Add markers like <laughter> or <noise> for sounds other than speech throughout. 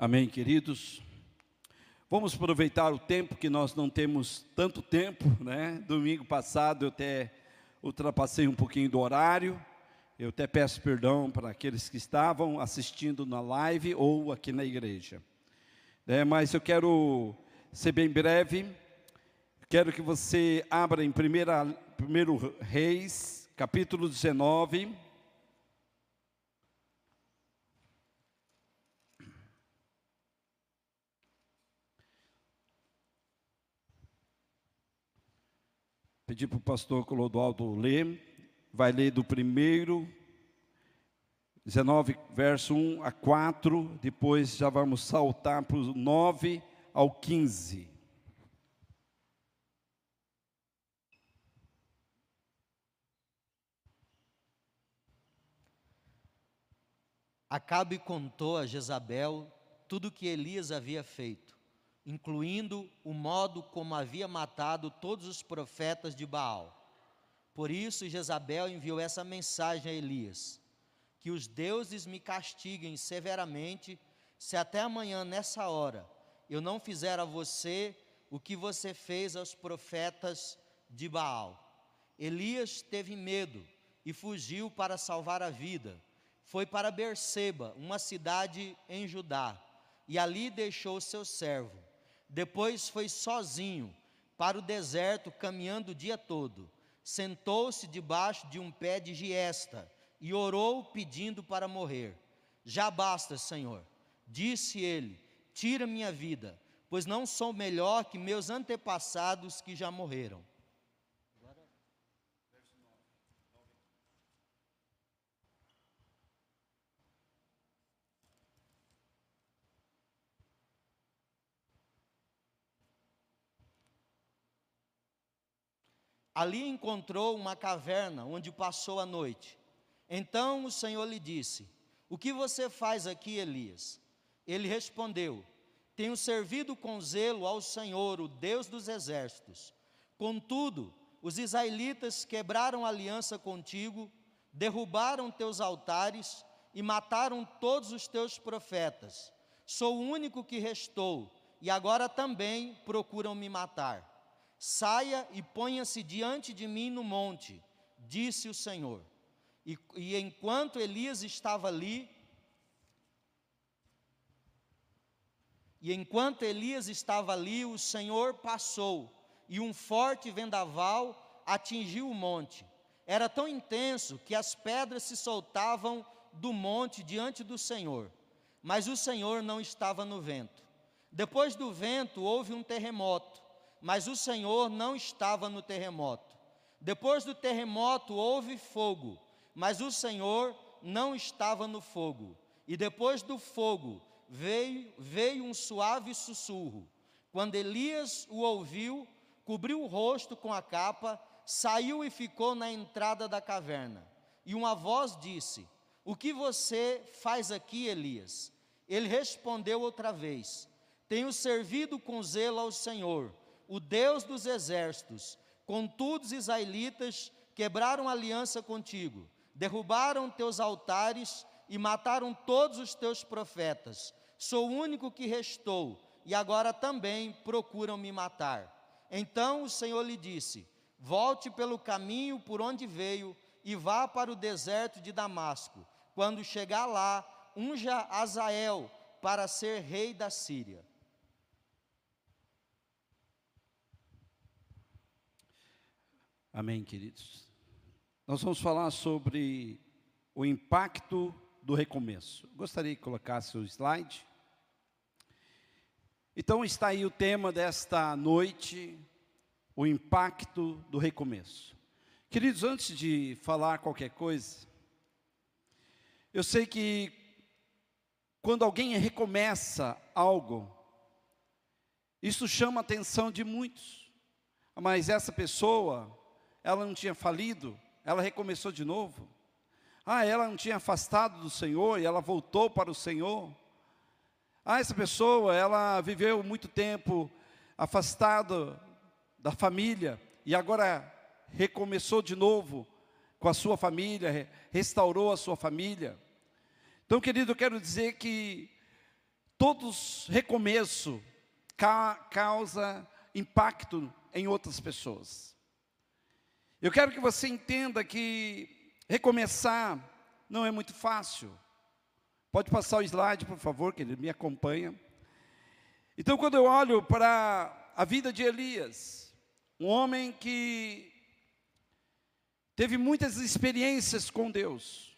Amém, queridos. Vamos aproveitar o tempo que nós não temos tanto tempo, né? Domingo passado eu até ultrapassei um pouquinho do horário. Eu até peço perdão para aqueles que estavam assistindo na live ou aqui na igreja. É, mas eu quero ser bem breve. Quero que você abra em 1 Reis, capítulo 19. Pedir para o pastor Clodoaldo ler, vai ler do primeiro, 19, verso 1 a 4, depois já vamos saltar para o 9 ao 15. Acabe contou a Jezabel tudo o que Elias havia feito incluindo o modo como havia matado todos os profetas de Baal. Por isso Jezabel enviou essa mensagem a Elias: Que os deuses me castiguem severamente, se até amanhã nessa hora eu não fizer a você o que você fez aos profetas de Baal. Elias teve medo e fugiu para salvar a vida. Foi para Berseba, uma cidade em Judá, e ali deixou seu servo. Depois foi sozinho para o deserto, caminhando o dia todo. Sentou-se debaixo de um pé de giesta e orou pedindo para morrer. Já basta, Senhor, disse ele: tira minha vida, pois não sou melhor que meus antepassados que já morreram. Ali encontrou uma caverna onde passou a noite. Então o Senhor lhe disse: O que você faz aqui, Elias? Ele respondeu: Tenho servido com zelo ao Senhor, o Deus dos exércitos. Contudo, os israelitas quebraram aliança contigo, derrubaram teus altares e mataram todos os teus profetas. Sou o único que restou, e agora também procuram me matar. Saia e ponha-se diante de mim no monte, disse o Senhor. E, e enquanto Elias estava ali, e enquanto Elias estava ali, o Senhor passou, e um forte vendaval atingiu o monte. Era tão intenso que as pedras se soltavam do monte diante do Senhor. Mas o Senhor não estava no vento. Depois do vento houve um terremoto mas o Senhor não estava no terremoto. Depois do terremoto houve fogo, mas o Senhor não estava no fogo. E depois do fogo veio, veio um suave sussurro. Quando Elias o ouviu, cobriu o rosto com a capa, saiu e ficou na entrada da caverna. E uma voz disse: O que você faz aqui, Elias? Ele respondeu outra vez: Tenho servido com zelo ao Senhor o Deus dos exércitos, contudo os israelitas quebraram aliança contigo, derrubaram teus altares e mataram todos os teus profetas. Sou o único que restou, e agora também procuram me matar. Então o Senhor lhe disse: Volte pelo caminho por onde veio e vá para o deserto de Damasco. Quando chegar lá, unja Azael para ser rei da Síria. Amém, queridos. Nós vamos falar sobre o impacto do recomeço. Gostaria que colocasse o slide. Então está aí o tema desta noite, o impacto do recomeço. Queridos, antes de falar qualquer coisa, eu sei que quando alguém recomeça algo, isso chama a atenção de muitos. Mas essa pessoa, ela não tinha falido, ela recomeçou de novo. Ah, ela não tinha afastado do Senhor e ela voltou para o Senhor. Ah, essa pessoa, ela viveu muito tempo afastada da família e agora recomeçou de novo com a sua família, restaurou a sua família. Então, querido, eu quero dizer que todos recomeço ca causa impacto em outras pessoas. Eu quero que você entenda que recomeçar não é muito fácil. Pode passar o slide, por favor, que ele me acompanha. Então, quando eu olho para a vida de Elias, um homem que teve muitas experiências com Deus,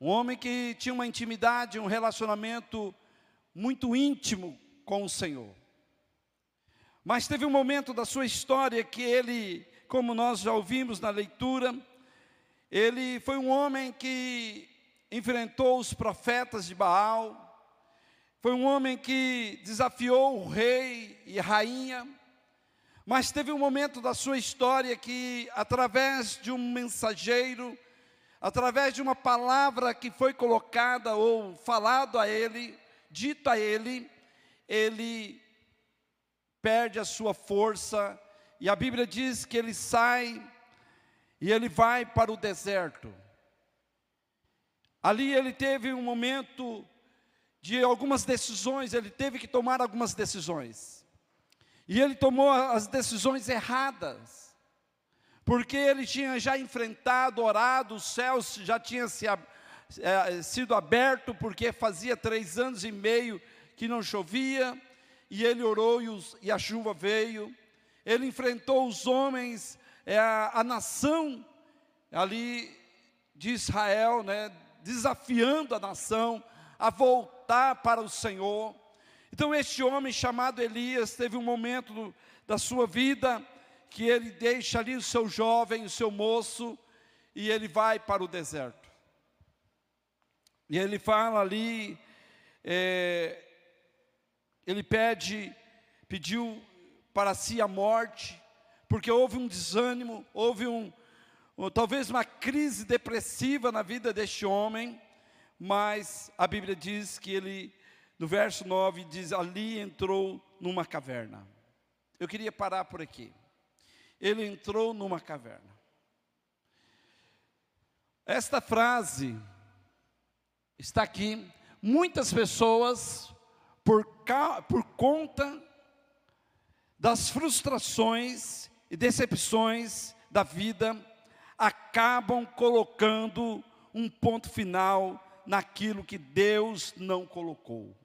um homem que tinha uma intimidade, um relacionamento muito íntimo com o Senhor. Mas teve um momento da sua história que ele, como nós já ouvimos na leitura, ele foi um homem que enfrentou os profetas de Baal, foi um homem que desafiou o rei e rainha, mas teve um momento da sua história que, através de um mensageiro, através de uma palavra que foi colocada ou falado a ele, dito a ele, ele perde a sua força, e a Bíblia diz que ele sai e ele vai para o deserto. Ali ele teve um momento de algumas decisões, ele teve que tomar algumas decisões. E ele tomou as decisões erradas, porque ele tinha já enfrentado, orado, os céus já tinham se, é, sido aberto, porque fazia três anos e meio que não chovia, e ele orou e, os, e a chuva veio. Ele enfrentou os homens, é, a, a nação ali de Israel, né, desafiando a nação a voltar para o Senhor. Então, este homem chamado Elias teve um momento do, da sua vida que ele deixa ali o seu jovem, o seu moço, e ele vai para o deserto. E ele fala ali, é, ele pede, pediu para si a morte, porque houve um desânimo, houve um, talvez uma crise depressiva na vida deste homem, mas a Bíblia diz que ele, no verso 9, diz: ali entrou numa caverna. Eu queria parar por aqui. Ele entrou numa caverna. Esta frase está aqui. Muitas pessoas, por, por conta das frustrações e decepções da vida, acabam colocando um ponto final naquilo que Deus não colocou.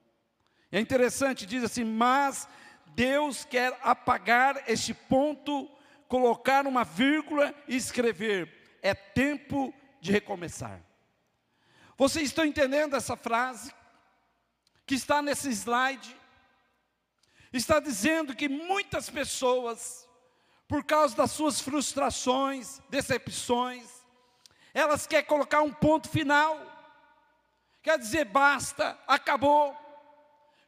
É interessante, diz assim, mas Deus quer apagar este ponto, colocar uma vírgula e escrever: é tempo de recomeçar. Vocês estão entendendo essa frase? Que está nesse slide? Está dizendo que muitas pessoas por causa das suas frustrações, decepções, elas querem colocar um ponto final, quer dizer, basta, acabou.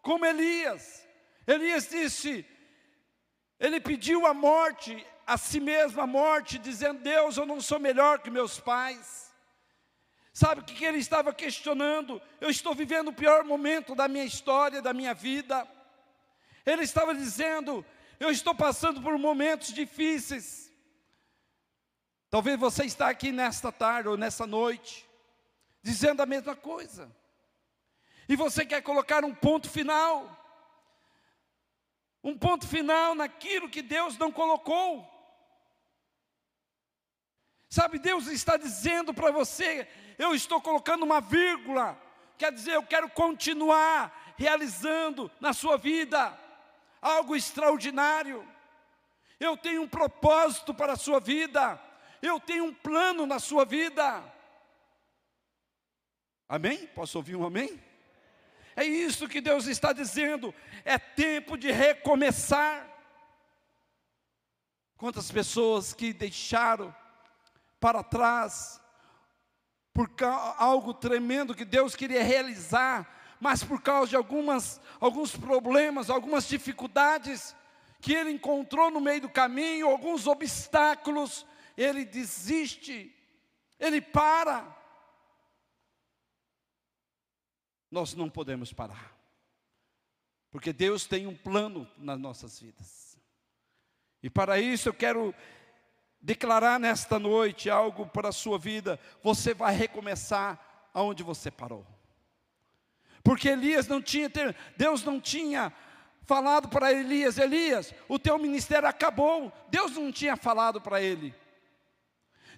Como Elias, Elias disse, ele pediu a morte, a si mesmo a morte, dizendo: Deus, eu não sou melhor que meus pais. Sabe o que ele estava questionando? Eu estou vivendo o pior momento da minha história, da minha vida. Ele estava dizendo: eu estou passando por momentos difíceis. Talvez você está aqui nesta tarde ou nessa noite, dizendo a mesma coisa. E você quer colocar um ponto final. Um ponto final naquilo que Deus não colocou. Sabe, Deus está dizendo para você: eu estou colocando uma vírgula, quer dizer, eu quero continuar realizando na sua vida algo extraordinário. Eu tenho um propósito para a sua vida. Eu tenho um plano na sua vida. Amém? Posso ouvir um amém? É isso que Deus está dizendo. É tempo de recomeçar. Quantas pessoas que deixaram para trás por algo tremendo que Deus queria realizar mas por causa de algumas, alguns problemas, algumas dificuldades que ele encontrou no meio do caminho, alguns obstáculos, ele desiste, ele para. Nós não podemos parar, porque Deus tem um plano nas nossas vidas, e para isso eu quero declarar nesta noite algo para a sua vida: você vai recomeçar aonde você parou. Porque Elias não tinha, Deus não tinha falado para Elias: Elias, o teu ministério acabou. Deus não tinha falado para ele.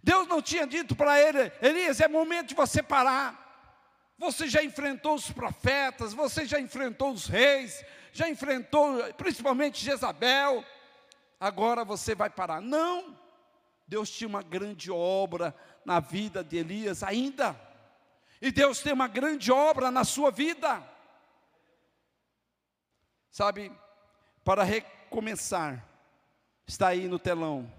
Deus não tinha dito para ele: Elias, é momento de você parar. Você já enfrentou os profetas, você já enfrentou os reis, já enfrentou principalmente Jezabel. Agora você vai parar. Não. Deus tinha uma grande obra na vida de Elias ainda. E Deus tem uma grande obra na sua vida. Sabe, para recomeçar, está aí no telão.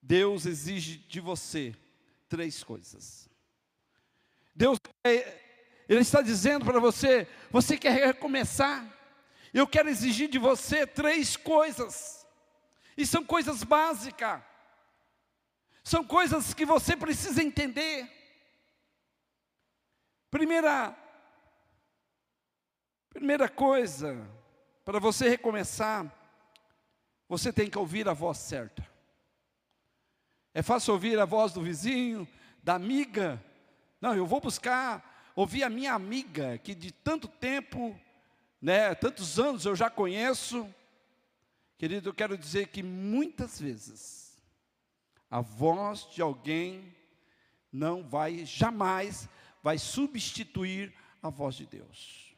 Deus exige de você três coisas. Deus, Ele está dizendo para você: você quer recomeçar? Eu quero exigir de você três coisas, e são coisas básicas, são coisas que você precisa entender. Primeira, primeira coisa, para você recomeçar, você tem que ouvir a voz certa. É fácil ouvir a voz do vizinho, da amiga. Não, eu vou buscar ouvir a minha amiga, que de tanto tempo, né, tantos anos eu já conheço. Querido, eu quero dizer que muitas vezes a voz de alguém não vai jamais vai substituir a voz de Deus.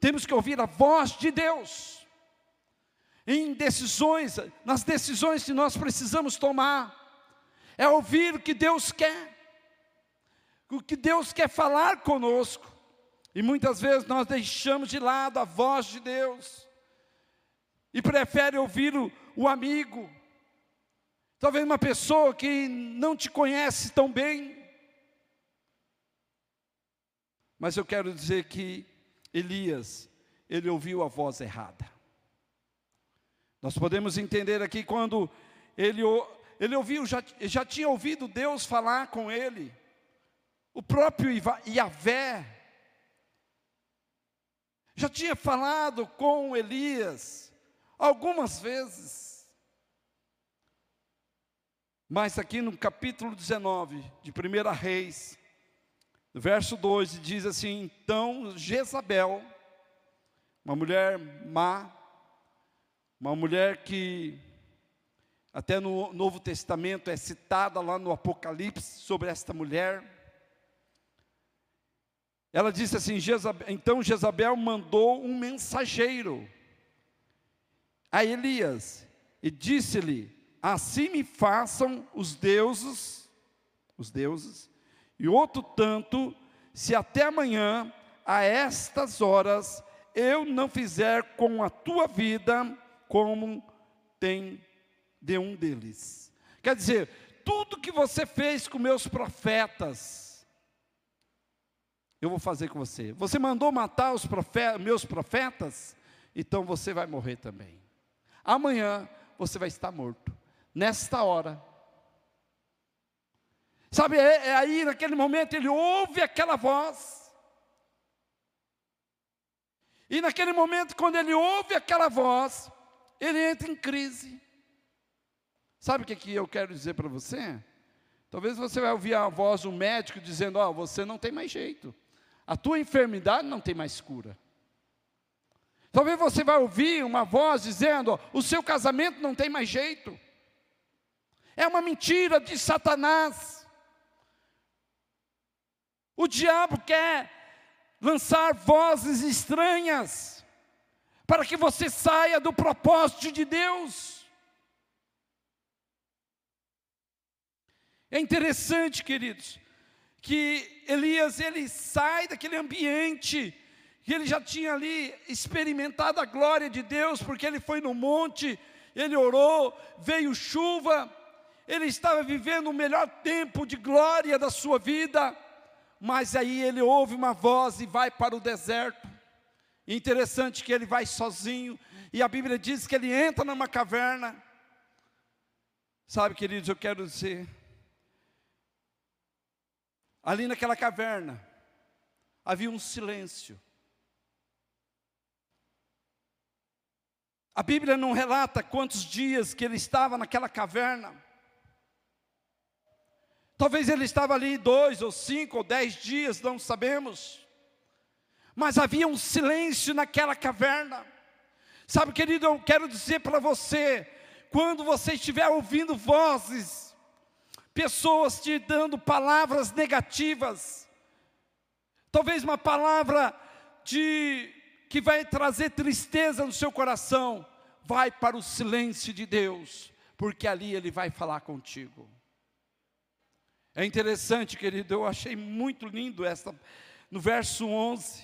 Temos que ouvir a voz de Deus. Em decisões, nas decisões que nós precisamos tomar, é ouvir o que Deus quer, o que Deus quer falar conosco. E muitas vezes nós deixamos de lado a voz de Deus e prefere ouvir o, o amigo, talvez uma pessoa que não te conhece tão bem, mas eu quero dizer que Elias, ele ouviu a voz errada. Nós podemos entender aqui quando ele, ele ouviu, já, já tinha ouvido Deus falar com ele, o próprio Yahvé, já tinha falado com Elias algumas vezes, mas aqui no capítulo 19 de 1 Reis, verso 2 diz assim: Então Jezabel, uma mulher má, uma mulher que até no Novo Testamento é citada lá no Apocalipse sobre esta mulher. Ela disse assim: Jezabel, então Jezabel mandou um mensageiro a Elias e disse-lhe: Assim me façam os deuses, os deuses, e outro tanto, se até amanhã, a estas horas, eu não fizer com a tua vida como tem de um deles. Quer dizer, tudo que você fez com meus profetas, eu vou fazer com você. Você mandou matar os profetas, meus profetas, então você vai morrer também. Amanhã você vai estar morto. Nesta hora, Sabe, é, é aí naquele momento ele ouve aquela voz. E naquele momento, quando ele ouve aquela voz, ele entra em crise. Sabe o que, que eu quero dizer para você? Talvez você vai ouvir a voz do médico dizendo: Ó, oh, você não tem mais jeito, a tua enfermidade não tem mais cura. Talvez você vai ouvir uma voz dizendo: oh, o seu casamento não tem mais jeito. É uma mentira de Satanás. O diabo quer lançar vozes estranhas para que você saia do propósito de Deus. É interessante, queridos, que Elias ele sai daquele ambiente que ele já tinha ali experimentado a glória de Deus, porque ele foi no monte, ele orou, veio chuva, ele estava vivendo o melhor tempo de glória da sua vida mas aí ele ouve uma voz e vai para o deserto. Interessante que ele vai sozinho, e a Bíblia diz que ele entra numa caverna. Sabe, queridos, eu quero dizer, ali naquela caverna, havia um silêncio. A Bíblia não relata quantos dias que ele estava naquela caverna. Talvez ele estava ali dois ou cinco ou dez dias, não sabemos. Mas havia um silêncio naquela caverna. Sabe, querido, eu quero dizer para você, quando você estiver ouvindo vozes, pessoas te dando palavras negativas, talvez uma palavra de que vai trazer tristeza no seu coração, vai para o silêncio de Deus, porque ali Ele vai falar contigo. É interessante, querido, eu achei muito lindo essa, no verso 11,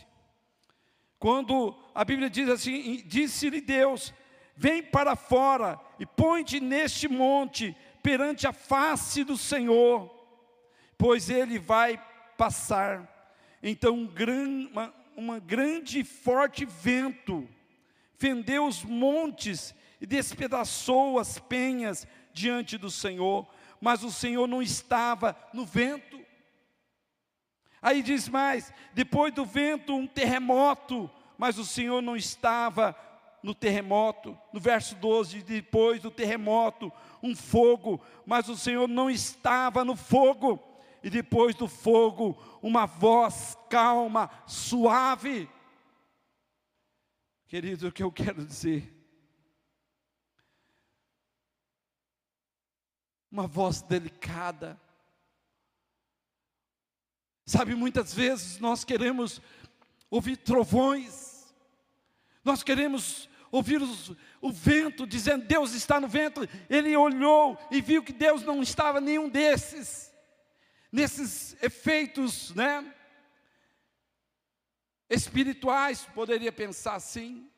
quando a Bíblia diz assim: Disse-lhe Deus: Vem para fora e põe-te neste monte perante a face do Senhor, pois ele vai passar. Então, um gran, uma, uma grande e forte vento fendeu os montes e despedaçou as penhas diante do Senhor, mas o Senhor não estava no vento. Aí diz mais: depois do vento, um terremoto, mas o Senhor não estava no terremoto. No verso 12, depois do terremoto, um fogo, mas o Senhor não estava no fogo. E depois do fogo, uma voz calma, suave. Querido, o que eu quero dizer? Uma voz delicada. Sabe, muitas vezes nós queremos ouvir trovões, nós queremos ouvir os, o vento dizendo Deus está no vento. Ele olhou e viu que Deus não estava nenhum desses, nesses efeitos, né? Espirituais, poderia pensar assim,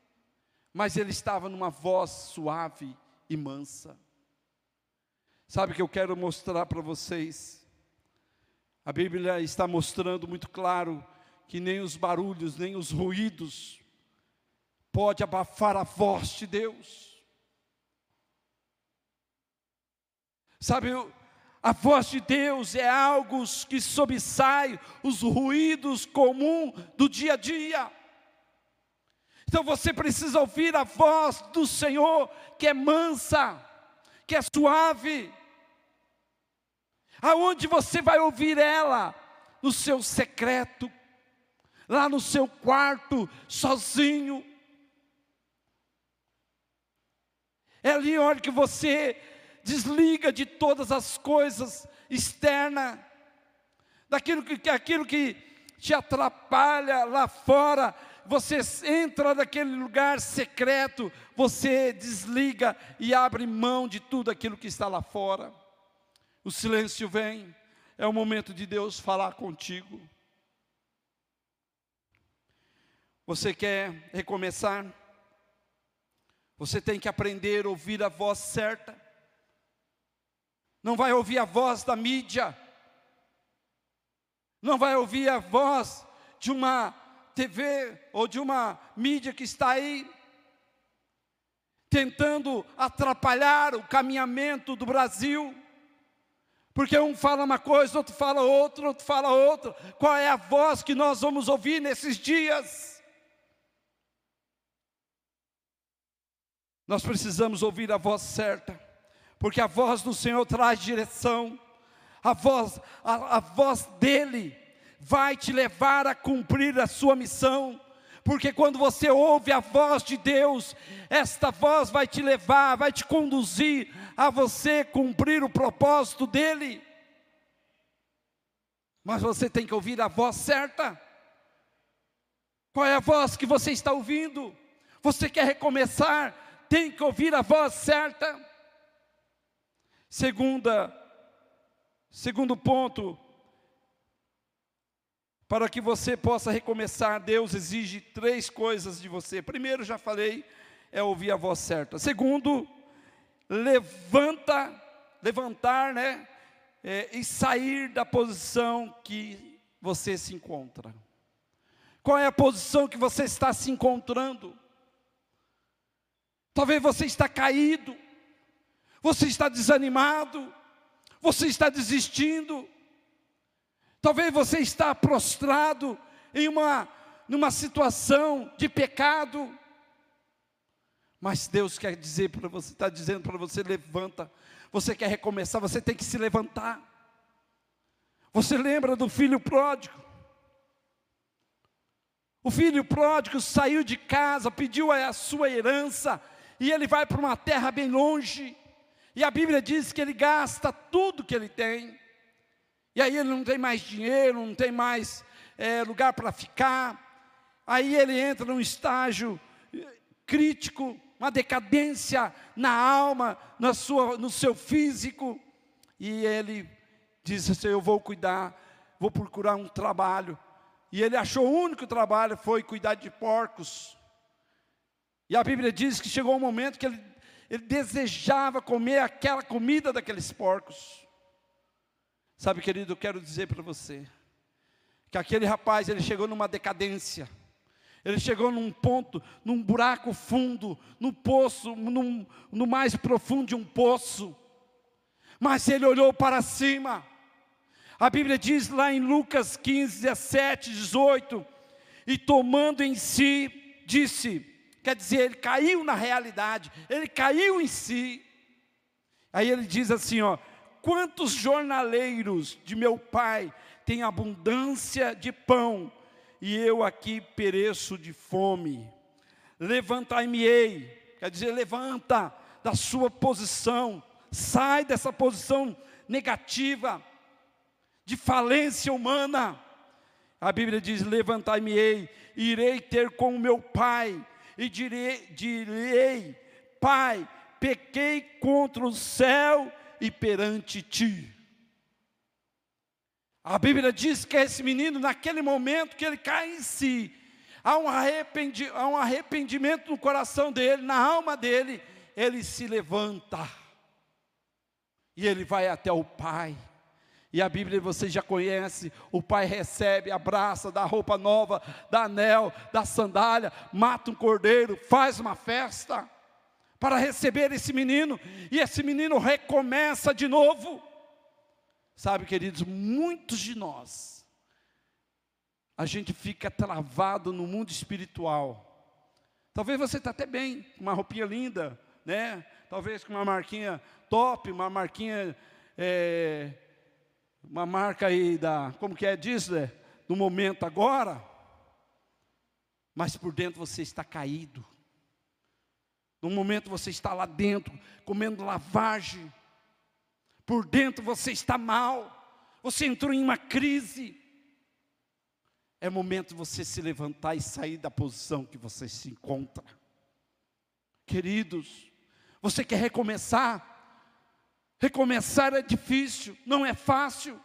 mas ele estava numa voz suave e mansa. Sabe o que eu quero mostrar para vocês? A Bíblia está mostrando muito claro que nem os barulhos, nem os ruídos pode abafar a voz de Deus. Sabe, a voz de Deus é algo que sobressai os ruídos comuns do dia a dia. Então você precisa ouvir a voz do Senhor, que é mansa, que é suave. Aonde você vai ouvir ela? No seu secreto, lá no seu quarto, sozinho. É ali a hora que você desliga de todas as coisas externas, daquilo que, aquilo que te atrapalha lá fora, você entra naquele lugar secreto, você desliga e abre mão de tudo aquilo que está lá fora. O silêncio vem, é o momento de Deus falar contigo. Você quer recomeçar? Você tem que aprender a ouvir a voz certa. Não vai ouvir a voz da mídia. Não vai ouvir a voz de uma TV ou de uma mídia que está aí tentando atrapalhar o caminhamento do Brasil. Porque um fala uma coisa, outro fala outra, outro fala outra. Qual é a voz que nós vamos ouvir nesses dias? Nós precisamos ouvir a voz certa, porque a voz do Senhor traz direção, a voz, a, a voz dEle vai te levar a cumprir a sua missão, porque quando você ouve a voz de Deus, esta voz vai te levar, vai te conduzir a você cumprir o propósito dEle. Mas você tem que ouvir a voz certa. Qual é a voz que você está ouvindo? Você quer recomeçar? Tem que ouvir a voz certa. Segunda, segundo ponto, para que você possa recomeçar, Deus exige três coisas de você. Primeiro, já falei, é ouvir a voz certa. Segundo, levanta, levantar, né? É, e sair da posição que você se encontra. Qual é a posição que você está se encontrando? Talvez você está caído, você está desanimado, você está desistindo, Talvez você está prostrado em uma numa situação de pecado. Mas Deus quer dizer para você, está dizendo para você, levanta. Você quer recomeçar, você tem que se levantar. Você lembra do filho pródigo? O filho pródigo saiu de casa, pediu a sua herança, e ele vai para uma terra bem longe. E a Bíblia diz que ele gasta tudo que ele tem. E aí ele não tem mais dinheiro, não tem mais é, lugar para ficar. Aí ele entra num estágio eh, crítico, uma decadência na alma, na sua, no seu físico. E ele diz assim: Eu vou cuidar, vou procurar um trabalho e ele achou o único trabalho foi cuidar de porcos. E a Bíblia diz que chegou um momento que ele, ele desejava comer aquela comida daqueles porcos. Sabe, querido, eu quero dizer para você que aquele rapaz ele chegou numa decadência. Ele chegou num ponto, num buraco fundo, num poço, num, no mais profundo de um poço. Mas ele olhou para cima a Bíblia diz lá em Lucas 15, 17, 18: E tomando em si, disse, quer dizer, ele caiu na realidade, ele caiu em si. Aí ele diz assim: ó, quantos jornaleiros de meu pai têm abundância de pão, e eu aqui pereço de fome. Levantai-me-ei, quer dizer, levanta da sua posição, sai dessa posição negativa, de falência humana. A Bíblia diz: Levantai-me-ei, irei ter com o meu pai, e direi, direi: Pai, pequei contra o céu e perante ti. A Bíblia diz que esse menino, naquele momento que ele cai em si, há um, arrependi, há um arrependimento no coração dele, na alma dele, ele se levanta e ele vai até o Pai. E a Bíblia você já conhece: o pai recebe, abraça, dá roupa nova, dá anel, dá sandália, mata um cordeiro, faz uma festa para receber esse menino, e esse menino recomeça de novo. Sabe, queridos, muitos de nós, a gente fica travado no mundo espiritual. Talvez você está até bem, com uma roupinha linda, né? Talvez com uma marquinha top, uma marquinha é, uma marca aí da, como que é, diz, né? no momento agora, mas por dentro você está caído. No momento você está lá dentro, comendo lavagem. Por dentro você está mal. Você entrou em uma crise. É momento de você se levantar e sair da posição que você se encontra. Queridos, você quer recomeçar? Recomeçar é difícil, não é fácil.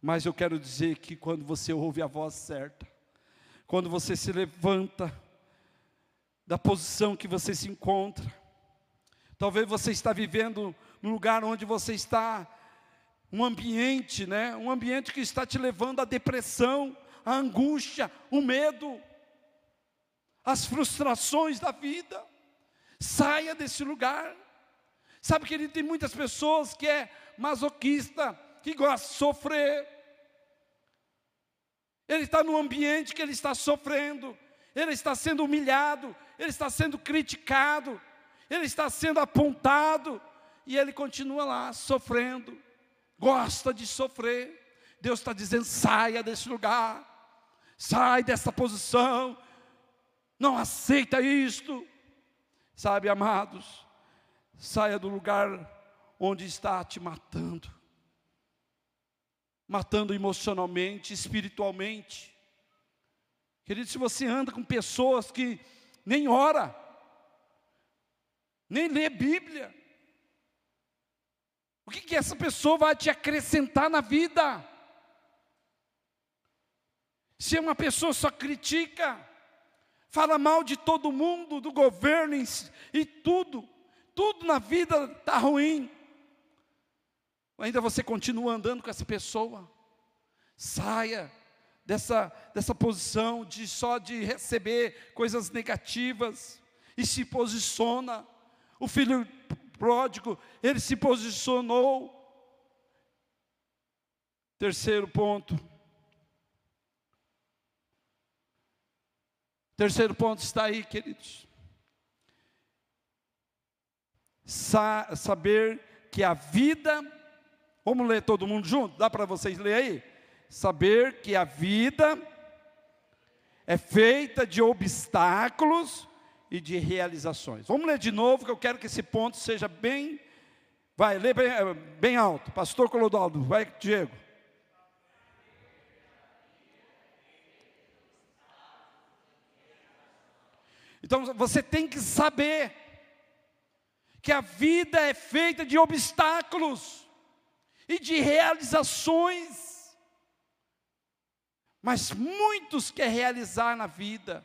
Mas eu quero dizer que quando você ouve a voz certa, quando você se levanta da posição que você se encontra, talvez você está vivendo num lugar onde você está um ambiente, né? Um ambiente que está te levando à depressão, à angústia, o medo, as frustrações da vida. Saia desse lugar. Sabe, querido, tem muitas pessoas que é masoquista, que gosta de sofrer. Ele está num ambiente que ele está sofrendo, ele está sendo humilhado, ele está sendo criticado, ele está sendo apontado, e ele continua lá sofrendo, gosta de sofrer. Deus está dizendo: saia desse lugar, sai dessa posição, não aceita isto. Sabe, amados, saia do lugar onde está te matando matando emocionalmente, espiritualmente. Querido, se você anda com pessoas que nem ora, nem lê Bíblia, o que, que essa pessoa vai te acrescentar na vida? Se uma pessoa só critica, fala mal de todo mundo, do governo e tudo, tudo na vida está ruim. Ainda você continua andando com essa pessoa. Saia dessa, dessa posição de só de receber coisas negativas e se posiciona. O filho pródigo, ele se posicionou. Terceiro ponto. Terceiro ponto está aí, queridos. Sa saber que a vida, vamos ler todo mundo junto? Dá para vocês ler aí? saber que a vida é feita de obstáculos e de realizações. Vamos ler de novo, que eu quero que esse ponto seja bem. Vai, lê bem, bem alto. Pastor Clodoaldo, vai, Diego. Então você tem que saber que a vida é feita de obstáculos e de realizações. Mas muitos querem realizar na vida,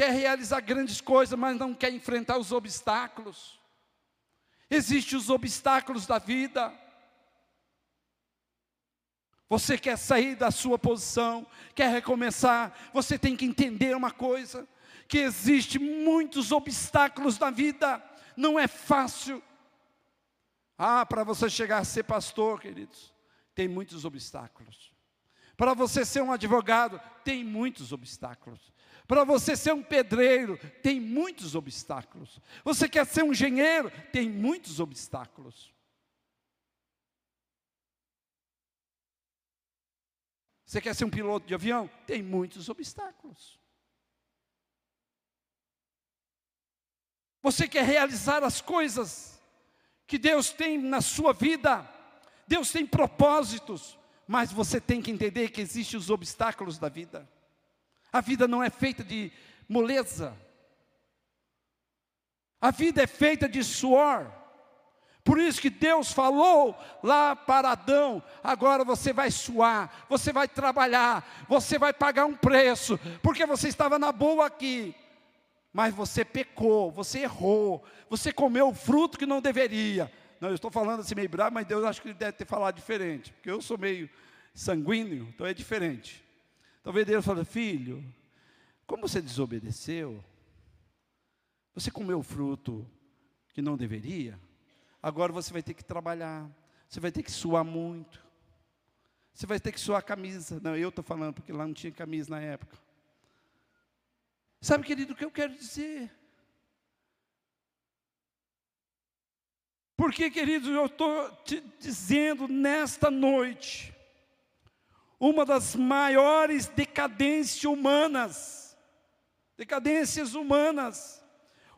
quer realizar grandes coisas, mas não quer enfrentar os obstáculos. Existem os obstáculos da vida. Você quer sair da sua posição, quer recomeçar, você tem que entender uma coisa, que existe muitos obstáculos na vida, não é fácil. Ah, para você chegar a ser pastor, queridos, tem muitos obstáculos. Para você ser um advogado, tem muitos obstáculos. Para você ser um pedreiro, tem muitos obstáculos. Você quer ser um engenheiro, tem muitos obstáculos. Você quer ser um piloto de avião? Tem muitos obstáculos. Você quer realizar as coisas que Deus tem na sua vida? Deus tem propósitos. Mas você tem que entender que existem os obstáculos da vida. A vida não é feita de moleza. A vida é feita de suor. Por isso que Deus falou lá para Adão: agora você vai suar, você vai trabalhar, você vai pagar um preço, porque você estava na boa aqui, mas você pecou, você errou, você comeu o fruto que não deveria. Não, eu estou falando assim meio bravo, mas Deus acho que ele deve ter falado diferente, porque eu sou meio sanguíneo, então é diferente. Talvez Deus fale, filho, como você desobedeceu, você comeu fruto que não deveria, agora você vai ter que trabalhar, você vai ter que suar muito, você vai ter que suar a camisa. Não, eu estou falando porque lá não tinha camisa na época. Sabe, querido, o que eu quero dizer? Porque, queridos, eu estou te dizendo nesta noite, uma das maiores decadências humanas, decadências humanas,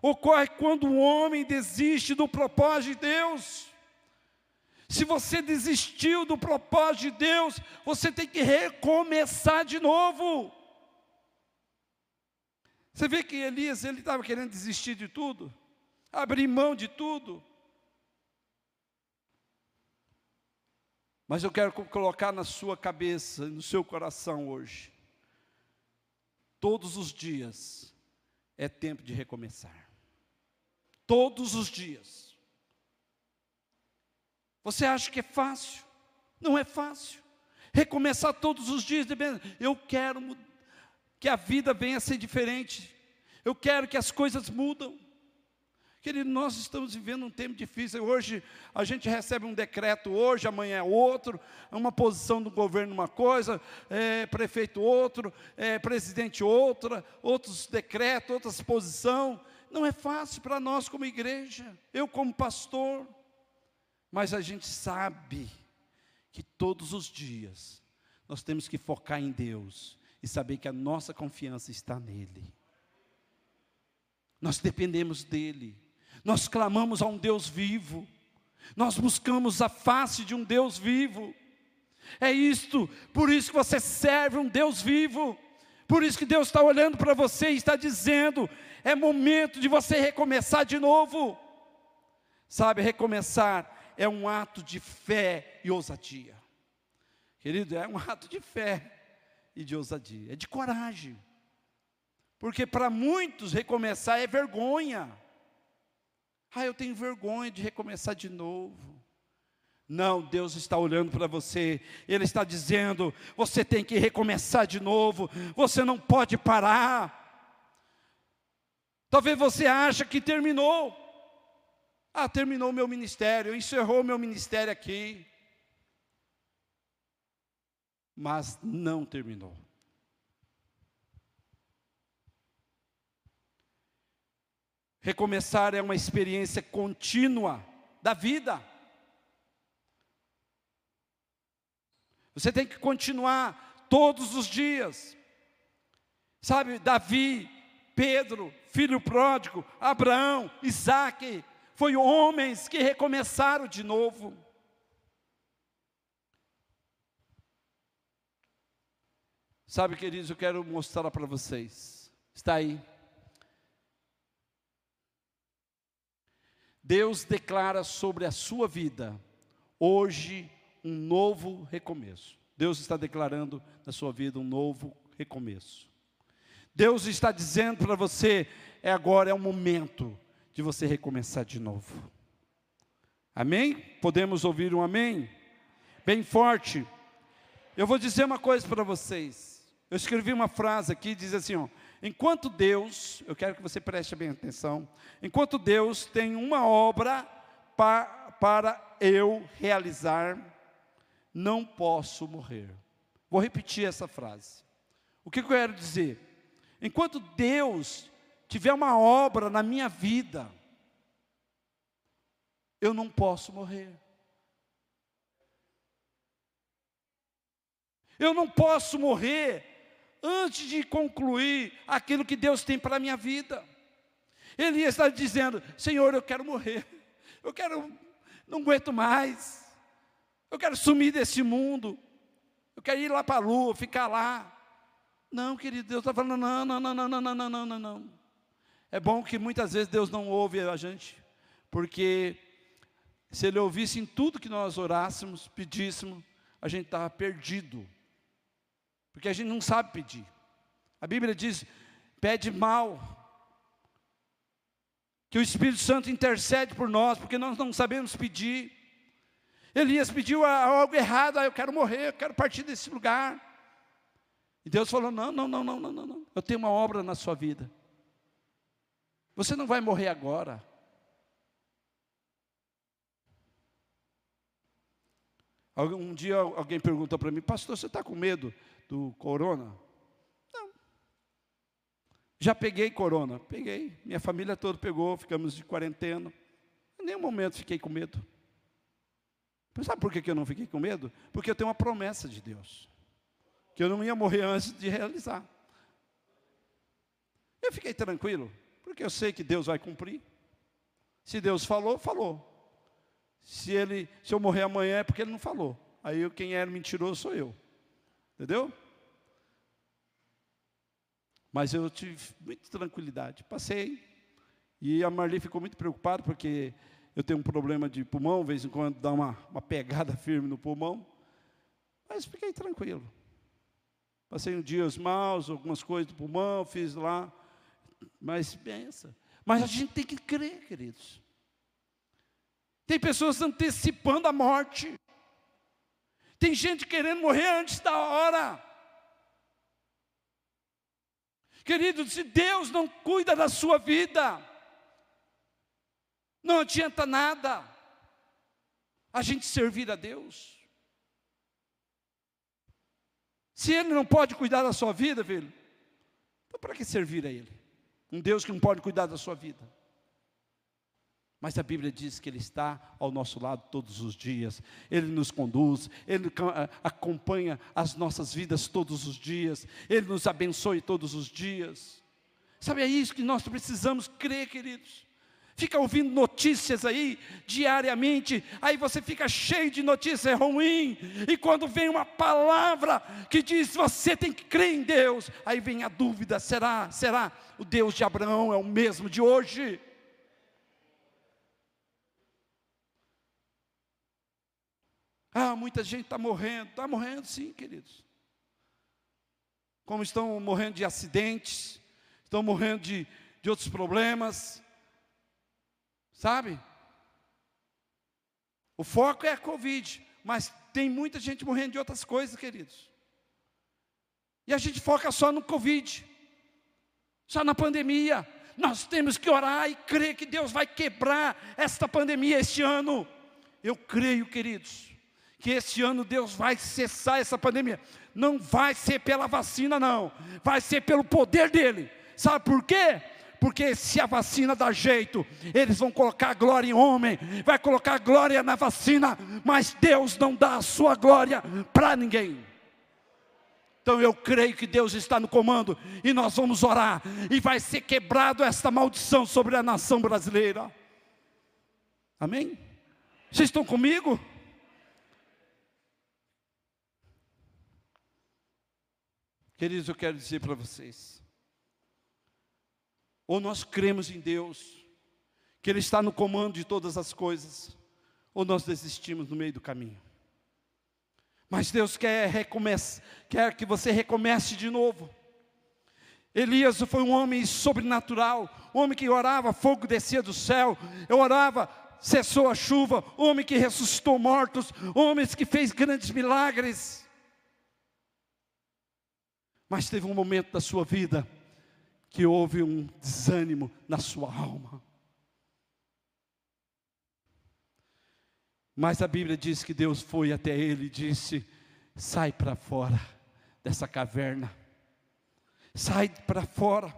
ocorre quando o homem desiste do propósito de Deus. Se você desistiu do propósito de Deus, você tem que recomeçar de novo. Você vê que Elias, ele estava querendo desistir de tudo, abrir mão de tudo. Mas eu quero colocar na sua cabeça, no seu coração hoje. Todos os dias é tempo de recomeçar. Todos os dias. Você acha que é fácil? Não é fácil. Recomeçar todos os dias, eu quero que a vida venha a ser diferente. Eu quero que as coisas mudam. Querido, nós estamos vivendo um tempo difícil. Hoje a gente recebe um decreto, hoje, amanhã é outro, uma posição do governo uma coisa, é, prefeito outro, é, presidente outra, outros decretos, outras posição. Não é fácil para nós como igreja, eu como pastor, mas a gente sabe que todos os dias nós temos que focar em Deus e saber que a nossa confiança está nele. Nós dependemos dele nós clamamos a um Deus vivo, nós buscamos a face de um Deus vivo. É isto, por isso que você serve um Deus vivo, por isso que Deus está olhando para você e está dizendo: é momento de você recomeçar de novo. Sabe, recomeçar é um ato de fé e ousadia. Querido, é um ato de fé e de ousadia, é de coragem. Porque para muitos recomeçar é vergonha. Ah, eu tenho vergonha de recomeçar de novo. Não, Deus está olhando para você, Ele está dizendo: você tem que recomeçar de novo, você não pode parar. Talvez você ache que terminou. Ah, terminou o meu ministério, encerrou o meu ministério aqui. Mas não terminou. Recomeçar é uma experiência contínua da vida. Você tem que continuar todos os dias. Sabe, Davi, Pedro, filho pródigo, Abraão, Isaac, foi homens que recomeçaram de novo. Sabe, queridos, eu quero mostrar para vocês. Está aí. Deus declara sobre a sua vida hoje um novo recomeço. Deus está declarando na sua vida um novo recomeço. Deus está dizendo para você, é agora é o momento de você recomeçar de novo. Amém? Podemos ouvir um amém? Bem forte. Eu vou dizer uma coisa para vocês. Eu escrevi uma frase aqui, diz assim, ó, enquanto Deus, eu quero que você preste bem atenção, enquanto Deus tem uma obra pa, para eu realizar, não posso morrer. Vou repetir essa frase. O que eu quero dizer? Enquanto Deus tiver uma obra na minha vida, eu não posso morrer. Eu não posso morrer antes de concluir aquilo que Deus tem para a minha vida. Elias está dizendo: Senhor, eu quero morrer, eu quero, não aguento mais, eu quero sumir desse mundo, eu quero ir lá para a lua, ficar lá. Não, querido, Deus está falando: não, não, não, não, não, não, não, não, não. É bom que muitas vezes Deus não ouve a gente, porque se Ele ouvisse em tudo que nós orássemos, pedíssemos, a gente estava perdido. Porque a gente não sabe pedir. A Bíblia diz: pede mal. Que o Espírito Santo intercede por nós, porque nós não sabemos pedir. Elias pediu algo errado, ah, eu quero morrer, eu quero partir desse lugar. E Deus falou: não, não, não, não, não, não, não. Eu tenho uma obra na sua vida. Você não vai morrer agora. Um dia alguém perguntou para mim, pastor, você está com medo do corona? Não. Já peguei corona? Peguei. Minha família toda pegou, ficamos de quarentena. Em nenhum momento fiquei com medo. Sabe por que eu não fiquei com medo? Porque eu tenho uma promessa de Deus. Que eu não ia morrer antes de realizar. Eu fiquei tranquilo, porque eu sei que Deus vai cumprir. Se Deus falou, falou. Se ele, se eu morrer amanhã é porque ele não falou. Aí quem era mentiroso sou eu. Entendeu? Mas eu tive muita tranquilidade. Passei. E a Marli ficou muito preocupada, porque eu tenho um problema de pulmão, de vez em quando dá uma, uma pegada <laughs> firme no pulmão. Mas fiquei tranquilo. Passei um dias maus, algumas coisas do pulmão, fiz lá. Mas pensa. Mas a gente tem que crer, queridos. Tem pessoas antecipando a morte. Tem gente querendo morrer antes da hora. Querido, se Deus não cuida da sua vida, não adianta nada a gente servir a Deus. Se Ele não pode cuidar da sua vida, filho, então para que servir a Ele? Um Deus que não pode cuidar da sua vida. Mas a Bíblia diz que Ele está ao nosso lado todos os dias, Ele nos conduz, Ele acompanha as nossas vidas todos os dias, Ele nos abençoe todos os dias. Sabe, é isso que nós precisamos crer, queridos. Fica ouvindo notícias aí diariamente, aí você fica cheio de notícias ruins, e quando vem uma palavra que diz você tem que crer em Deus, aí vem a dúvida: será, será o Deus de Abraão é o mesmo de hoje? Ah, muita gente está morrendo. Está morrendo sim, queridos. Como estão morrendo de acidentes, estão morrendo de, de outros problemas. Sabe? O foco é a Covid, mas tem muita gente morrendo de outras coisas, queridos. E a gente foca só no Covid, só na pandemia. Nós temos que orar e crer que Deus vai quebrar esta pandemia este ano. Eu creio, queridos que este ano Deus vai cessar essa pandemia. Não vai ser pela vacina, não. Vai ser pelo poder dele. Sabe por quê? Porque se a vacina dá jeito, eles vão colocar glória em homem, vai colocar glória na vacina, mas Deus não dá a sua glória para ninguém. Então eu creio que Deus está no comando e nós vamos orar e vai ser quebrado esta maldição sobre a nação brasileira. Amém? Vocês estão comigo? Queridos, eu quero dizer para vocês: ou nós cremos em Deus, que Ele está no comando de todas as coisas, ou nós desistimos no meio do caminho. Mas Deus quer, recomece, quer que você recomece de novo. Elias foi um homem sobrenatural, um homem que orava, fogo descia do céu, eu orava, cessou a chuva, homem que ressuscitou mortos, homens que fez grandes milagres. Mas teve um momento da sua vida que houve um desânimo na sua alma. Mas a Bíblia diz que Deus foi até ele e disse: sai para fora dessa caverna, sai para fora.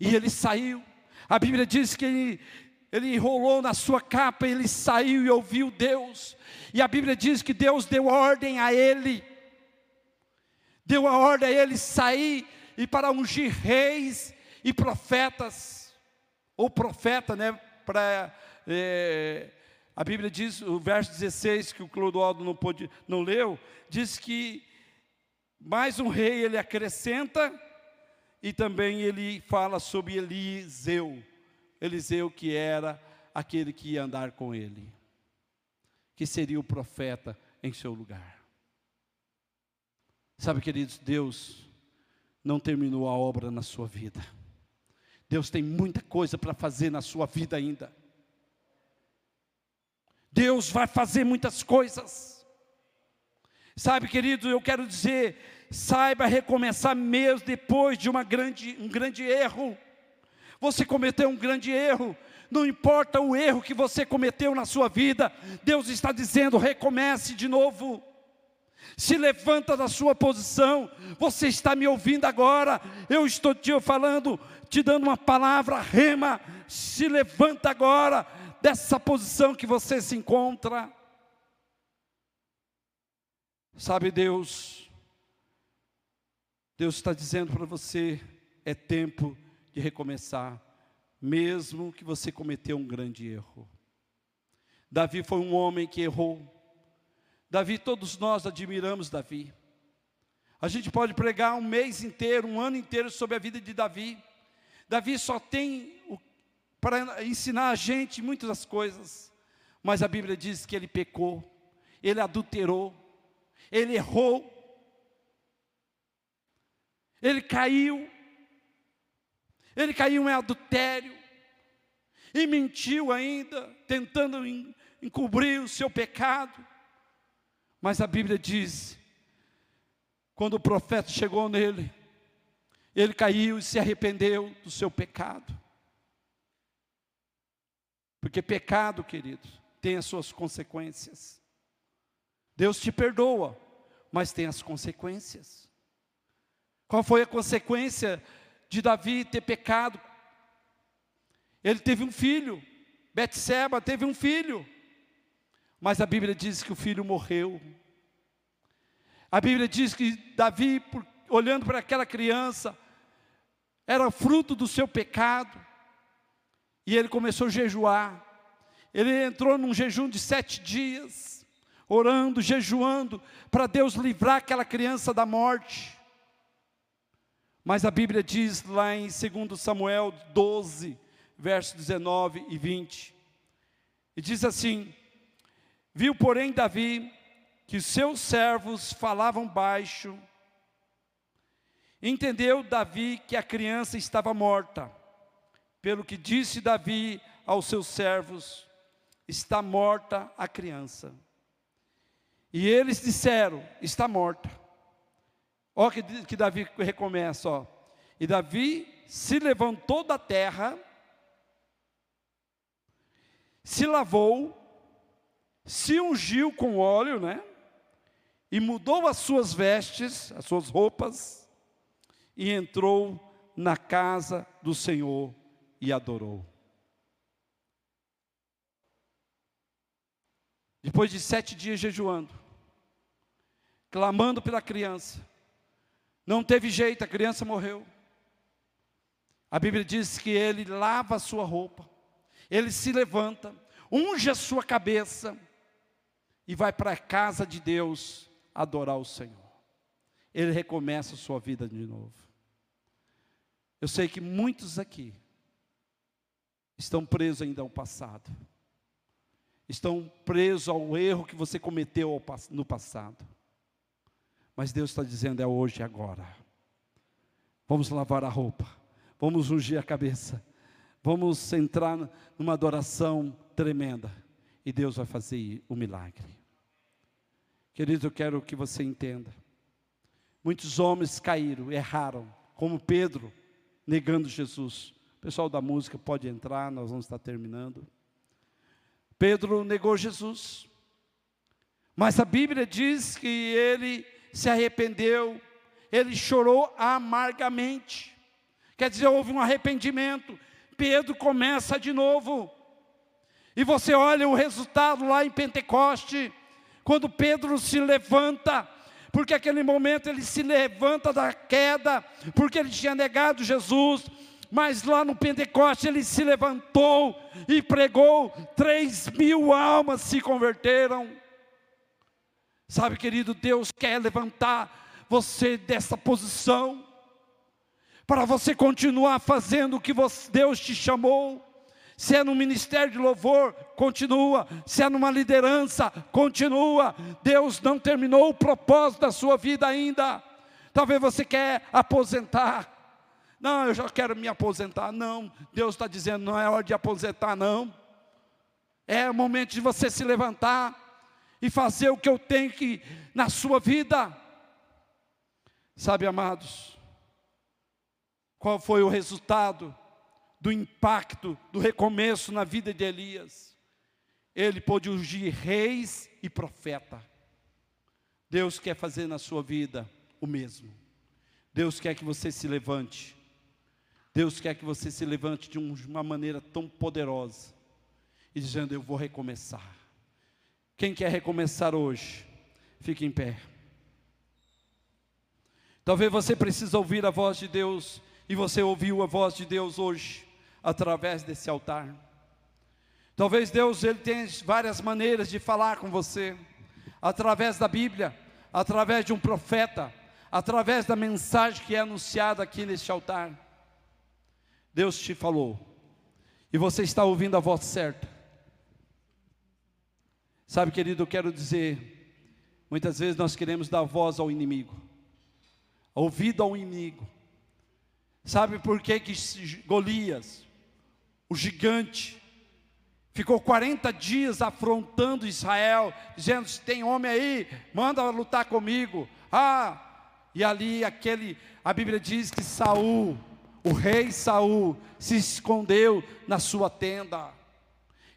E ele saiu. A Bíblia diz que ele, ele enrolou na sua capa, ele saiu e ouviu Deus. E a Bíblia diz que Deus deu ordem a ele, deu a ordem a ele sair e para ungir reis e profetas, ou profeta, né, para é, a Bíblia diz, o verso 16, que o Clodoaldo não, pôde, não leu, diz que mais um rei ele acrescenta, e também ele fala sobre Eliseu, Eliseu que era aquele que ia andar com ele, que seria o profeta em seu lugar. Sabe, queridos, Deus não terminou a obra na sua vida. Deus tem muita coisa para fazer na sua vida ainda. Deus vai fazer muitas coisas. Sabe, querido, eu quero dizer, saiba recomeçar mesmo depois de uma grande, um grande erro. Você cometeu um grande erro, não importa o erro que você cometeu na sua vida, Deus está dizendo: recomece de novo. Se levanta da sua posição, você está me ouvindo agora, eu estou te falando, te dando uma palavra, rema, se levanta agora, dessa posição que você se encontra. Sabe, Deus, Deus está dizendo para você: é tempo de recomeçar, mesmo que você cometeu um grande erro. Davi foi um homem que errou. Davi, todos nós admiramos Davi. A gente pode pregar um mês inteiro, um ano inteiro sobre a vida de Davi. Davi só tem o para ensinar a gente muitas coisas, mas a Bíblia diz que ele pecou, ele adulterou, ele errou, ele caiu, ele caiu em adultério, e mentiu ainda, tentando encobrir o seu pecado, mas a Bíblia diz, quando o profeta chegou nele, ele caiu e se arrependeu do seu pecado. Porque pecado, querido, tem as suas consequências. Deus te perdoa, mas tem as consequências. Qual foi a consequência de Davi ter pecado? Ele teve um filho, Betseba teve um filho, mas a Bíblia diz que o filho morreu. A Bíblia diz que Davi, olhando para aquela criança, era fruto do seu pecado. E ele começou a jejuar. Ele entrou num jejum de sete dias, orando, jejuando, para Deus livrar aquela criança da morte. Mas a Bíblia diz lá em 2 Samuel 12, versos 19 e 20, e diz assim: Viu, porém, Davi que seus servos falavam baixo, entendeu Davi que a criança estava morta pelo que disse Davi aos seus servos: está morta a criança. E eles disseram: está morta. Olha que, que Davi recomeça, ó. E Davi se levantou da terra, se lavou, se ungiu com óleo, né? E mudou as suas vestes, as suas roupas, e entrou na casa do Senhor e adorou. Depois de sete dias jejuando, clamando pela criança, não teve jeito, a criança morreu. A Bíblia diz que ele lava a sua roupa, ele se levanta, unge a sua cabeça e vai para a casa de Deus adorar o Senhor. Ele recomeça a sua vida de novo. Eu sei que muitos aqui estão presos ainda ao passado, estão presos ao erro que você cometeu no passado. Mas Deus está dizendo: é hoje e agora. Vamos lavar a roupa, vamos ungir a cabeça, vamos entrar numa adoração tremenda e Deus vai fazer o milagre. Querido, eu quero que você entenda. Muitos homens caíram, erraram, como Pedro, negando Jesus. O pessoal da música pode entrar, nós vamos estar terminando. Pedro negou Jesus, mas a Bíblia diz que ele se arrependeu, ele chorou amargamente. Quer dizer, houve um arrependimento. Pedro começa de novo. E você olha o resultado lá em Pentecoste, quando Pedro se levanta, porque aquele momento ele se levanta da queda, porque ele tinha negado Jesus, mas lá no Pentecoste ele se levantou e pregou, três mil almas se converteram. Sabe, querido, Deus quer levantar você dessa posição, para você continuar fazendo o que Deus te chamou. Se é no ministério de louvor, continua. Se é numa liderança, continua. Deus não terminou o propósito da sua vida ainda. Talvez você quer aposentar. Não, eu já quero me aposentar. Não, Deus está dizendo, não é hora de aposentar, não. É o momento de você se levantar e fazer o que eu tenho que na sua vida. Sabe, amados, qual foi o resultado do impacto, do recomeço na vida de Elias? Ele pôde ungir reis e profeta. Deus quer fazer na sua vida o mesmo. Deus quer que você se levante. Deus quer que você se levante de uma maneira tão poderosa e dizendo: Eu vou recomeçar. Quem quer recomeçar hoje, fique em pé. Talvez você precise ouvir a voz de Deus e você ouviu a voz de Deus hoje através desse altar. Talvez Deus ele tenha várias maneiras de falar com você, através da Bíblia, através de um profeta, através da mensagem que é anunciada aqui neste altar. Deus te falou, e você está ouvindo a voz certa. Sabe, querido, eu quero dizer, muitas vezes nós queremos dar voz ao inimigo, ouvido ao inimigo. Sabe por que que Golias, o gigante, ficou 40 dias afrontando Israel, dizendo: se tem homem aí, manda lutar comigo. Ah, e ali aquele, a Bíblia diz que Saul, o rei Saul, se escondeu na sua tenda.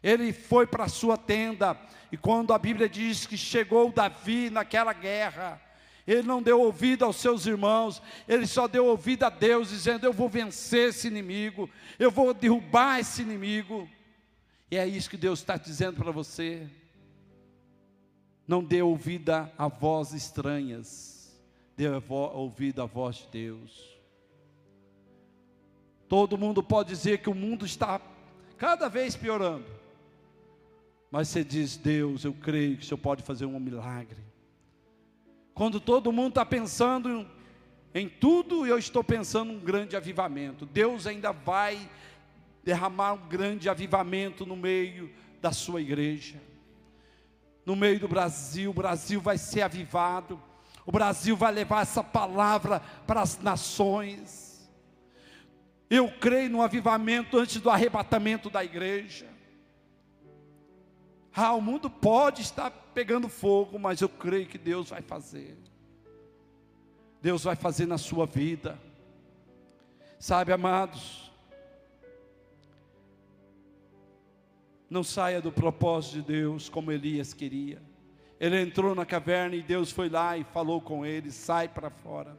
Ele foi para a sua tenda e quando a Bíblia diz que chegou Davi naquela guerra, ele não deu ouvido aos seus irmãos, ele só deu ouvido a Deus, dizendo: Eu vou vencer esse inimigo, eu vou derrubar esse inimigo. E é isso que Deus está dizendo para você. Não dê ouvido a vozes estranhas, dê ouvido à voz de Deus. Todo mundo pode dizer que o mundo está cada vez piorando. Mas você diz, Deus, eu creio que o Senhor pode fazer um milagre. Quando todo mundo está pensando em tudo, eu estou pensando um grande avivamento. Deus ainda vai derramar um grande avivamento no meio da sua igreja. No meio do Brasil, o Brasil vai ser avivado. O Brasil vai levar essa palavra para as nações. Eu creio no avivamento antes do arrebatamento da igreja. Ah, o mundo pode estar pegando fogo, mas eu creio que Deus vai fazer. Deus vai fazer na sua vida. Sabe, amados, não saia do propósito de Deus como Elias queria. Ele entrou na caverna e Deus foi lá e falou com ele: sai para fora.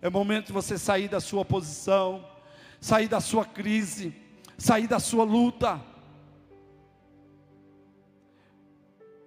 É momento de você sair da sua posição, sair da sua crise, sair da sua luta.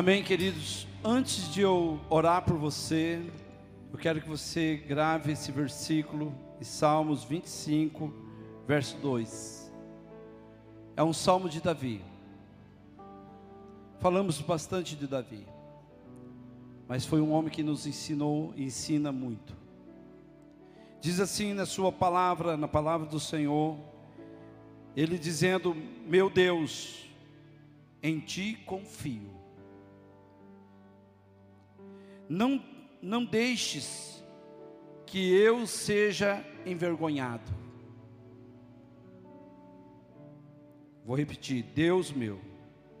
Amém, queridos? Antes de eu orar por você, eu quero que você grave esse versículo em Salmos 25, verso 2. É um salmo de Davi. Falamos bastante de Davi, mas foi um homem que nos ensinou e ensina muito. Diz assim na sua palavra, na palavra do Senhor, ele dizendo: Meu Deus, em ti confio não, não deixes que eu seja envergonhado. Vou repetir: Deus meu,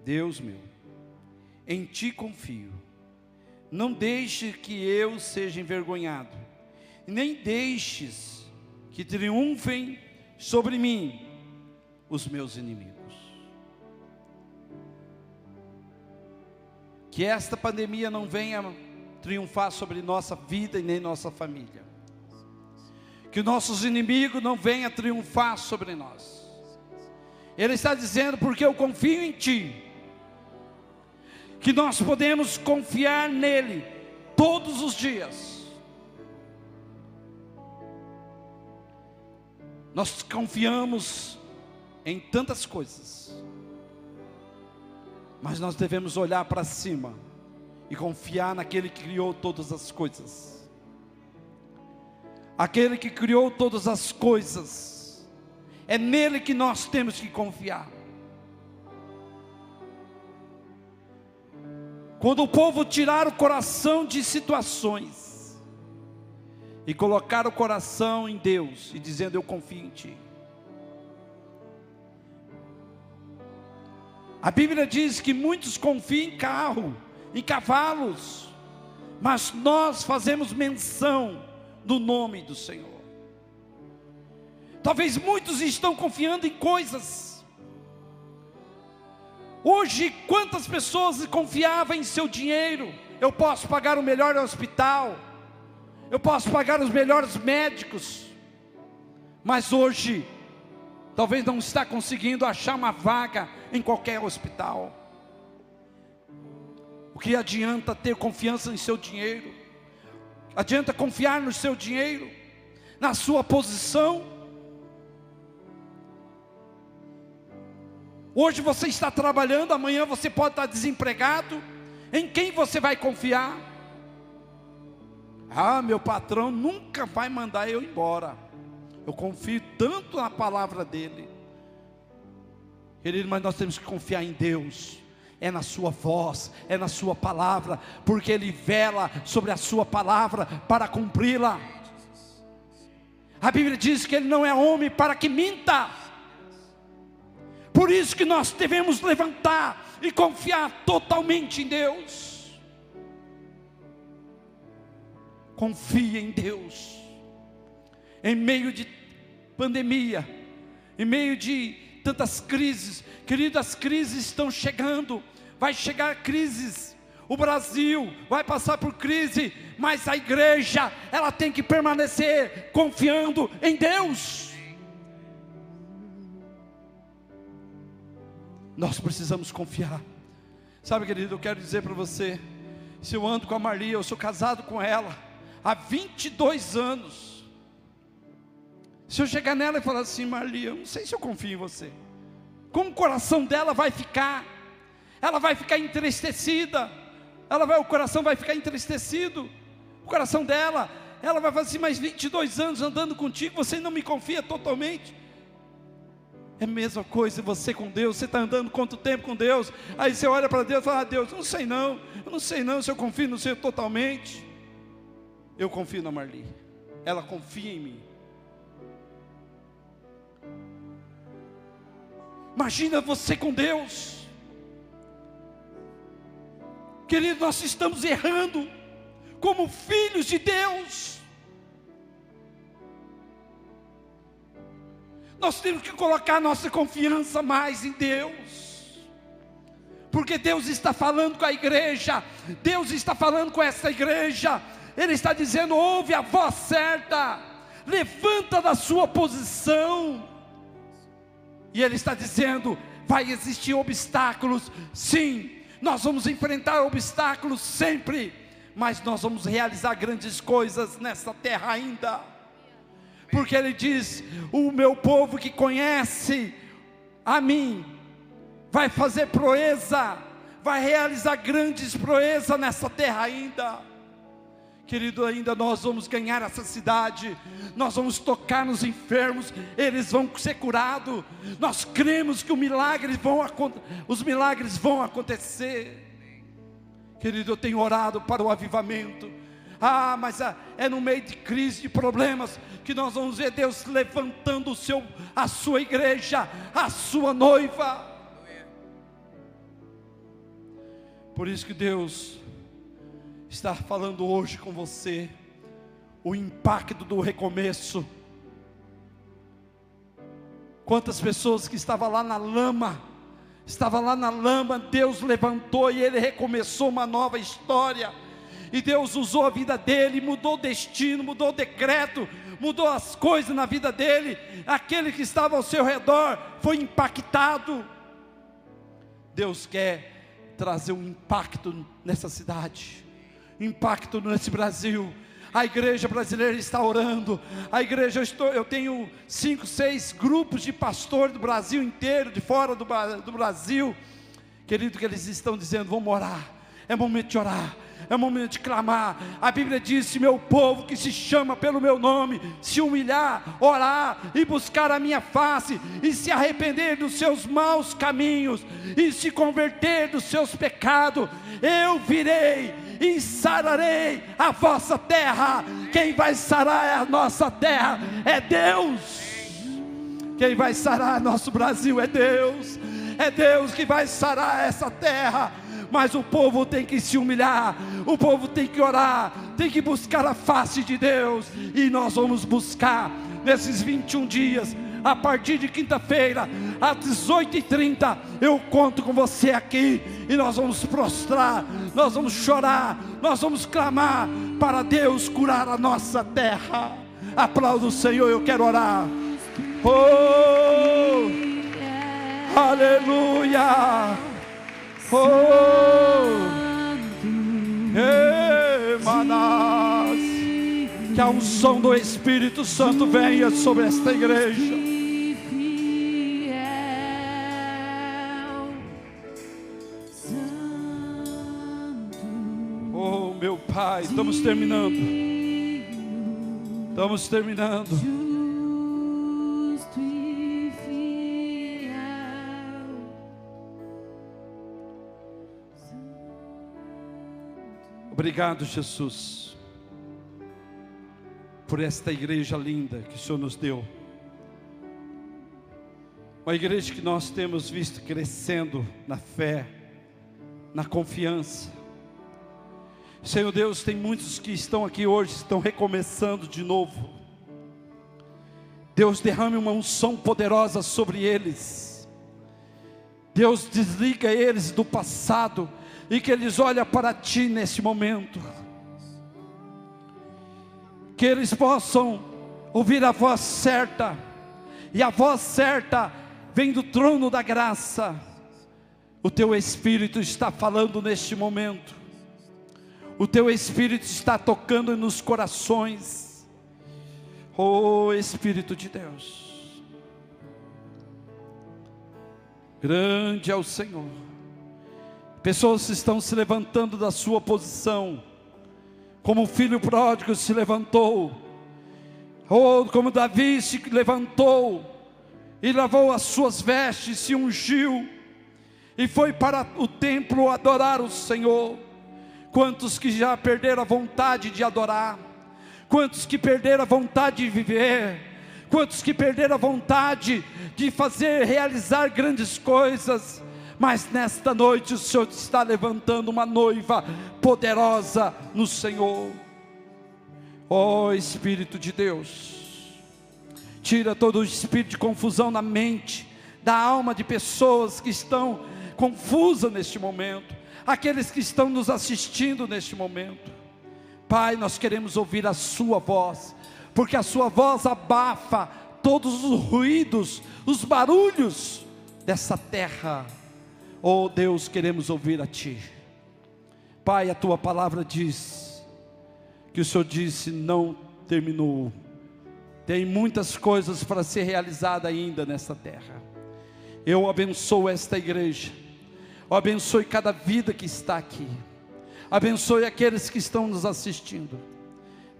Deus meu, em ti confio. Não deixe que eu seja envergonhado, nem deixes que triunfem sobre mim os meus inimigos. Que esta pandemia não venha triunfar sobre nossa vida e nem nossa família. Que nossos inimigos não venham triunfar sobre nós. Ele está dizendo, porque eu confio em Ti, que nós podemos confiar nele todos os dias. Nós confiamos em tantas coisas, mas nós devemos olhar para cima e confiar naquele que criou todas as coisas. Aquele que criou todas as coisas, é nele que nós temos que confiar. Quando o povo tirar o coração de situações e colocar o coração em Deus e dizendo eu confio em ti. A Bíblia diz que muitos confiam em carro, em cavalos, mas nós fazemos menção do nome do Senhor. Talvez muitos estão confiando em coisas. Hoje, quantas pessoas confiavam em seu dinheiro? Eu posso pagar o melhor hospital, eu posso pagar os melhores médicos, mas hoje, talvez não está conseguindo achar uma vaga em qualquer hospital. Que adianta ter confiança em seu dinheiro? Adianta confiar no seu dinheiro, na sua posição? Hoje você está trabalhando, amanhã você pode estar desempregado. Em quem você vai confiar? Ah, meu patrão nunca vai mandar eu embora. Eu confio tanto na palavra dele. Querido, mas nós temos que confiar em Deus é na sua voz, é na sua palavra, porque Ele vela sobre a sua palavra para cumpri-la. A Bíblia diz que Ele não é homem para que minta. Por isso que nós devemos levantar e confiar totalmente em Deus. Confie em Deus. Em meio de pandemia, em meio de tantas crises, queridas, crises estão chegando, vai chegar crises. O Brasil vai passar por crise, mas a igreja, ela tem que permanecer confiando em Deus. Nós precisamos confiar. Sabe, querido, eu quero dizer para você, se eu ando com a Maria, eu sou casado com ela há 22 anos. Se eu chegar nela e falar assim, Maria, eu não sei se eu confio em você. Como o coração dela vai ficar? Ela vai ficar entristecida, ela vai, o coração vai ficar entristecido, o coração dela, ela vai falar assim, mais 22 anos andando contigo, você não me confia totalmente. É a mesma coisa você com Deus, você está andando quanto tempo com Deus, aí você olha para Deus e fala, ah, Deus, não sei não, eu não sei não se eu confio no Senhor totalmente. Eu confio na Marli, ela confia em mim. Imagina você com Deus. Querido, nós estamos errando como filhos de Deus. Nós temos que colocar nossa confiança mais em Deus. Porque Deus está falando com a igreja, Deus está falando com essa igreja, Ele está dizendo: ouve a voz certa, levanta da sua posição. E Ele está dizendo: vai existir obstáculos, sim, nós vamos enfrentar obstáculos sempre, mas nós vamos realizar grandes coisas nessa terra ainda. Porque ele diz: O meu povo que conhece a mim vai fazer proeza, vai realizar grandes proezas nessa terra ainda. Querido, ainda nós vamos ganhar essa cidade, nós vamos tocar nos enfermos, eles vão ser curados. Nós cremos que milagre vão, os milagres vão acontecer. Querido, eu tenho orado para o avivamento. Ah, mas é, é no meio de crise, de problemas, que nós vamos ver Deus levantando o seu, a sua igreja, a sua noiva. Por isso que Deus está falando hoje com você o impacto do recomeço. Quantas pessoas que estavam lá na lama, estava lá na lama, Deus levantou e ele recomeçou uma nova história. E Deus usou a vida dele, mudou o destino, mudou o decreto, mudou as coisas na vida dele. Aquele que estava ao seu redor foi impactado. Deus quer trazer um impacto nessa cidade, impacto nesse Brasil. A igreja brasileira está orando. A igreja, eu, estou, eu tenho cinco, seis grupos de pastores do Brasil inteiro, de fora do, do Brasil. Querido, que eles estão dizendo: vamos orar. É momento de orar é momento de clamar. A Bíblia diz: se meu povo que se chama pelo meu nome, se humilhar, orar e buscar a minha face, e se arrepender dos seus maus caminhos, e se converter dos seus pecados, eu virei e sararei a vossa terra. Quem vai sarar a nossa terra é Deus. Quem vai sarar nosso Brasil é Deus. É Deus que vai sarar essa terra mas o povo tem que se humilhar, o povo tem que orar, tem que buscar a face de Deus, e nós vamos buscar nesses 21 dias. A partir de quinta-feira, às 18h30, eu conto com você aqui e nós vamos prostrar, nós vamos chorar, nós vamos clamar para Deus curar a nossa terra. Aplauda o Senhor, eu quero orar. Oh, aleluia. Oh, Emanas, que a unção do Espírito Santo venha sobre esta igreja. Pai, estamos terminando. Estamos terminando. Obrigado, Jesus, por esta igreja linda que o Senhor nos deu. Uma igreja que nós temos visto crescendo na fé, na confiança. Senhor Deus, tem muitos que estão aqui hoje, estão recomeçando de novo. Deus derrame uma unção poderosa sobre eles. Deus desliga eles do passado e que eles olhem para Ti nesse momento, que eles possam ouvir a voz certa, e a voz certa vem do trono da graça. O Teu Espírito está falando neste momento, o Teu Espírito está tocando nos corações, oh Espírito de Deus, grande é o Senhor. Pessoas estão se levantando da sua posição, como o filho pródigo se levantou, ou como Davi se levantou e lavou as suas vestes, se ungiu e foi para o templo adorar o Senhor. Quantos que já perderam a vontade de adorar? Quantos que perderam a vontade de viver? Quantos que perderam a vontade de fazer, realizar grandes coisas? mas nesta noite o Senhor está levantando uma noiva poderosa no Senhor. Ó oh, Espírito de Deus, tira todo o espírito de confusão na mente, da alma de pessoas que estão confusas neste momento, aqueles que estão nos assistindo neste momento. Pai, nós queremos ouvir a Sua voz, porque a Sua voz abafa todos os ruídos, os barulhos dessa terra Oh Deus, queremos ouvir a Ti. Pai, a Tua palavra diz que o Senhor disse: não terminou. Tem muitas coisas para ser realizada ainda nesta terra. Eu abençoo esta igreja. Eu abençoe cada vida que está aqui. Abençoe aqueles que estão nos assistindo.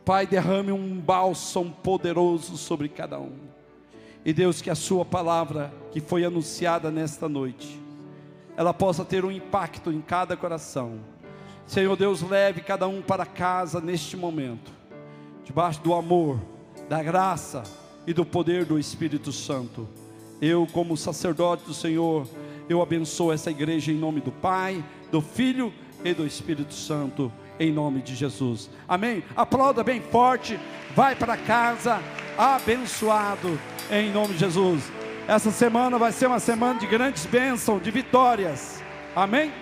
Pai, derrame um bálsamo poderoso sobre cada um. E Deus, que a Sua palavra que foi anunciada nesta noite ela possa ter um impacto em cada coração. Senhor Deus, leve cada um para casa neste momento, debaixo do amor, da graça e do poder do Espírito Santo. Eu, como sacerdote do Senhor, eu abençoo essa igreja em nome do Pai, do Filho e do Espírito Santo, em nome de Jesus. Amém? Aplauda bem forte, vai para casa abençoado, em nome de Jesus. Essa semana vai ser uma semana de grandes bênçãos, de vitórias. Amém?